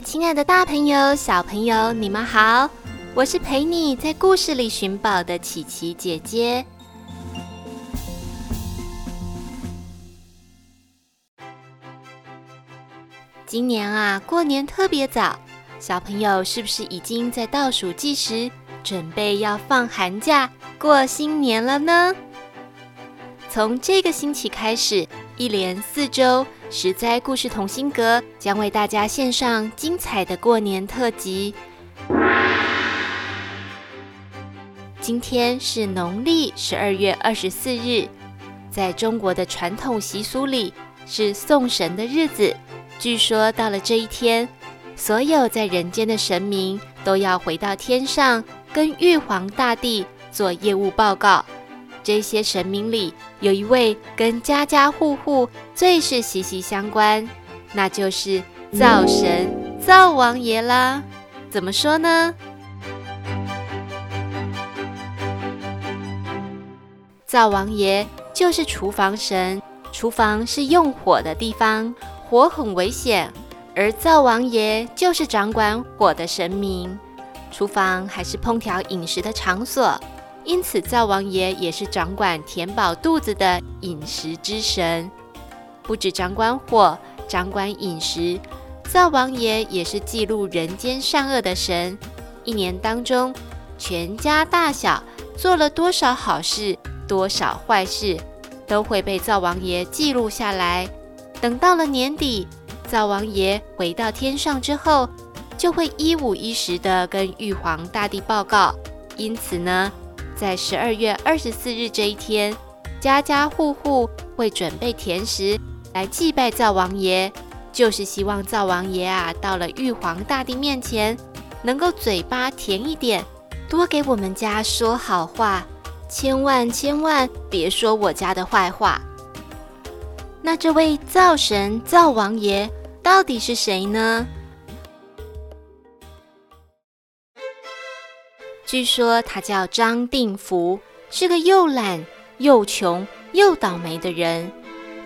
亲爱的大朋友、小朋友，你们好！我是陪你在故事里寻宝的琪琪姐姐。今年啊，过年特别早，小朋友是不是已经在倒数计时，准备要放寒假过新年了呢？从这个星期开始，一连四周，十灾故事同心阁将为大家献上精彩的过年特辑。今天是农历十二月二十四日，在中国的传统习俗里是送神的日子。据说到了这一天，所有在人间的神明都要回到天上，跟玉皇大帝做业务报告。这些神明里有一位跟家家户户最是息息相关，那就是灶神灶王爷啦。怎么说呢？灶王爷就是厨房神，厨房是用火的地方，火很危险，而灶王爷就是掌管火的神明。厨房还是烹调饮食的场所。因此，灶王爷也是掌管填饱肚子的饮食之神，不只掌管火，掌管饮食。灶王爷也是记录人间善恶的神。一年当中，全家大小做了多少好事，多少坏事，都会被灶王爷记录下来。等到了年底，灶王爷回到天上之后，就会一五一十地跟玉皇大帝报告。因此呢，在十二月二十四日这一天，家家户户会准备甜食来祭拜灶王爷，就是希望灶王爷啊，到了玉皇大帝面前，能够嘴巴甜一点，多给我们家说好话，千万千万别说我家的坏话。那这位灶神灶王爷到底是谁呢？据说他叫张定福，是个又懒又穷又倒霉的人。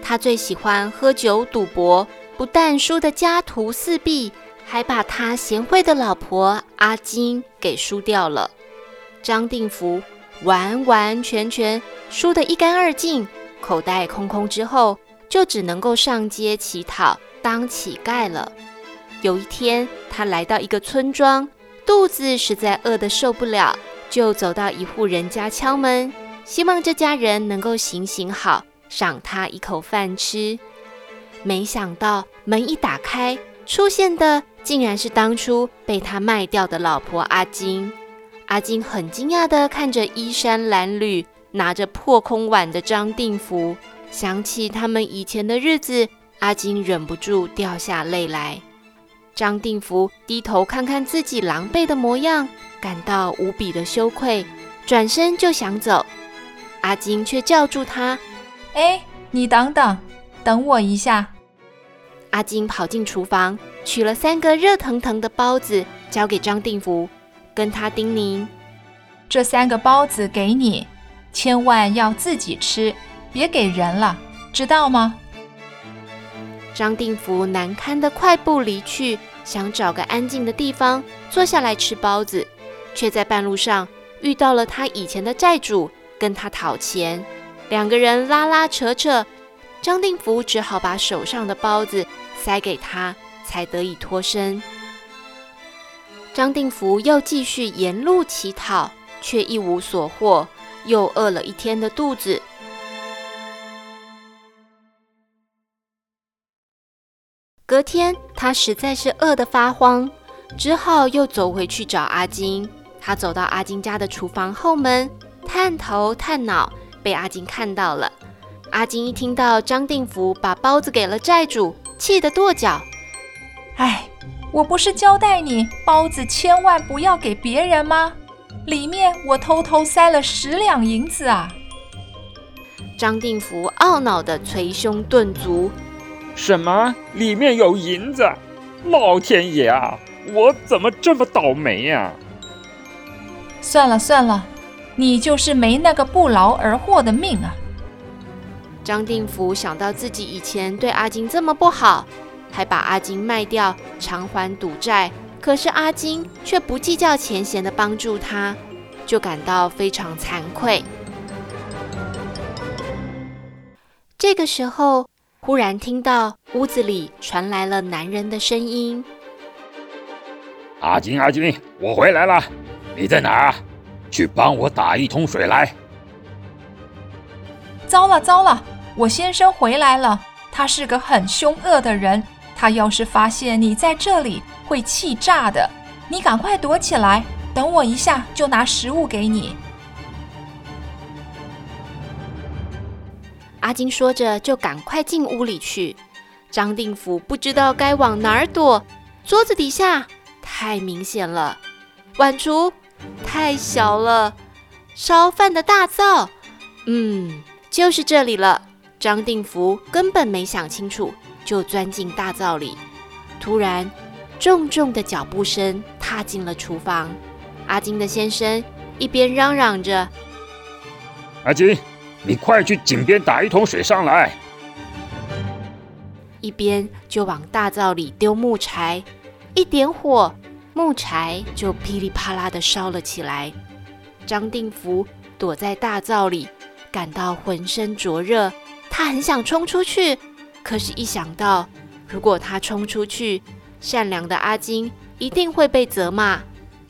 他最喜欢喝酒赌博，不但输得家徒四壁，还把他贤惠的老婆阿金给输掉了。张定福完完全全输得一干二净，口袋空空之后，就只能够上街乞讨当乞丐了。有一天，他来到一个村庄。肚子实在饿得受不了，就走到一户人家敲门，希望这家人能够行行好，赏他一口饭吃。没想到门一打开，出现的竟然是当初被他卖掉的老婆阿金。阿金很惊讶地看着衣衫褴褛、拿着破空碗的张定福，想起他们以前的日子，阿金忍不住掉下泪来。张定福低头看看自己狼狈的模样，感到无比的羞愧，转身就想走。阿金却叫住他：“哎，你等等，等我一下。”阿金跑进厨房，取了三个热腾腾的包子，交给张定福，跟他叮咛：“这三个包子给你，千万要自己吃，别给人了，知道吗？”张定福难堪地快步离去，想找个安静的地方坐下来吃包子，却在半路上遇到了他以前的债主，跟他讨钱。两个人拉拉扯扯，张定福只好把手上的包子塞给他，才得以脱身。张定福又继续沿路乞讨，却一无所获，又饿了一天的肚子。隔天，他实在是饿得发慌，只好又走回去找阿金。他走到阿金家的厨房后门，探头探脑，被阿金看到了。阿金一听到张定福把包子给了债主，气得跺脚：“哎，我不是交代你包子千万不要给别人吗？里面我偷偷塞了十两银子啊！张定福懊恼地捶胸顿足：“什么？里面有银子？老天爷啊！我怎么这么倒霉呀？”算了算了，你就是没那个不劳而获的命啊！张定福想到自己以前对阿金这么不好，还把阿金卖掉偿还赌债，可是阿金却不计较前嫌的帮助他，就感到非常惭愧。这个时候，忽然听到屋子里传来了男人的声音：“阿金，阿金，我回来了，你在哪儿？去帮我打一桶水来。”糟了糟了，我先生回来了，他是个很凶恶的人。他要是发现你在这里，会气炸的。你赶快躲起来，等我一下就拿食物给你。阿金说着，就赶快进屋里去。张定福不知道该往哪儿躲，桌子底下太明显了，碗橱太小了，烧饭的大灶，嗯。就是这里了。张定福根本没想清楚，就钻进大灶里。突然，重重的脚步声踏进了厨房。阿金的先生一边嚷嚷着：“阿金，你快去井边打一桶水上来！”一边就往大灶里丢木柴。一点火，木柴就噼里啪啦地烧了起来。张定福躲在大灶里。感到浑身灼热，他很想冲出去，可是，一想到如果他冲出去，善良的阿金一定会被责骂。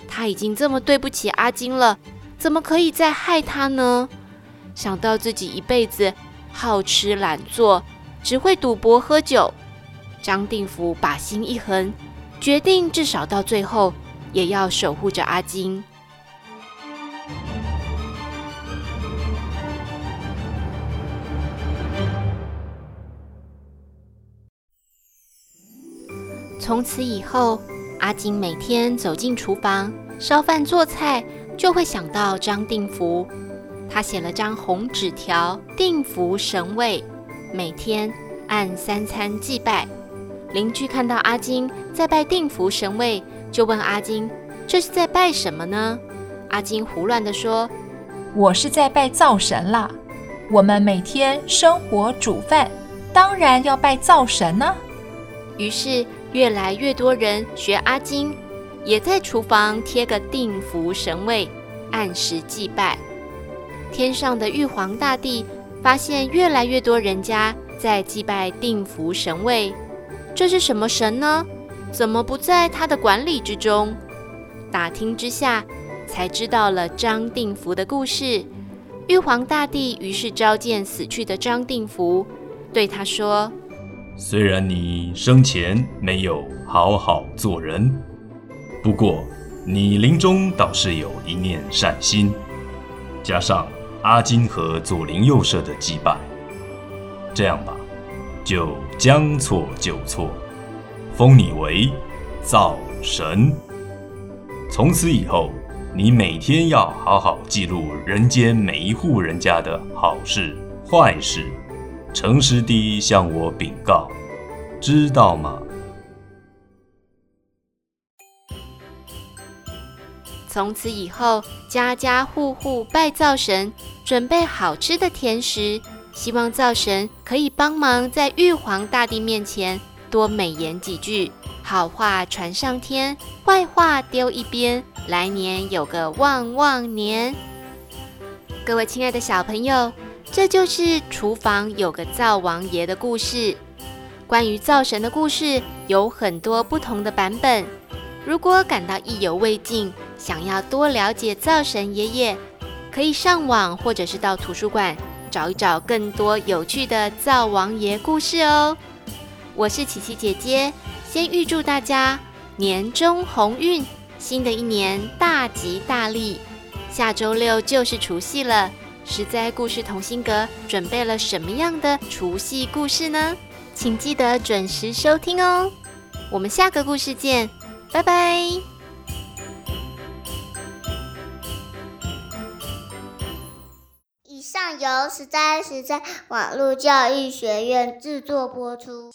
他已经这么对不起阿金了，怎么可以再害他呢？想到自己一辈子好吃懒做，只会赌博喝酒，张定福把心一横，决定至少到最后也要守护着阿金。从此以后，阿金每天走进厨房烧饭做菜，就会想到张定福。他写了张红纸条，定福神位，每天按三餐祭拜。邻居看到阿金在拜定福神位，就问阿金：“这是在拜什么呢？”阿金胡乱地说：“我是在拜灶神啦。我们每天生火煮饭，当然要拜灶神呢。”于是。越来越多人学阿金，也在厨房贴个定福神位，按时祭拜。天上的玉皇大帝发现越来越多人家在祭拜定福神位，这是什么神呢？怎么不在他的管理之中？打听之下，才知道了张定福的故事。玉皇大帝于是召见死去的张定福，对他说。虽然你生前没有好好做人，不过你临终倒是有一念善心，加上阿金和左邻右舍的祭拜，这样吧，就将错就错，封你为灶神。从此以后，你每天要好好记录人间每一户人家的好事坏事。诚实地向我禀告，知道吗？从此以后，家家户户拜灶神，准备好吃的甜食，希望灶神可以帮忙在玉皇大帝面前多美言几句，好话传上天，坏话丢一边，来年有个旺旺年。各位亲爱的小朋友。这就是厨房有个灶王爷的故事。关于灶神的故事有很多不同的版本。如果感到意犹未尽，想要多了解灶神爷爷，可以上网或者是到图书馆找一找更多有趣的灶王爷故事哦。我是琪琪姐姐，先预祝大家年终鸿运，新的一年大吉大利。下周六就是除夕了。实在故事同心阁准备了什么样的除夕故事呢？请记得准时收听哦。我们下个故事见，拜拜。由实在实在网络教育学院制作播出。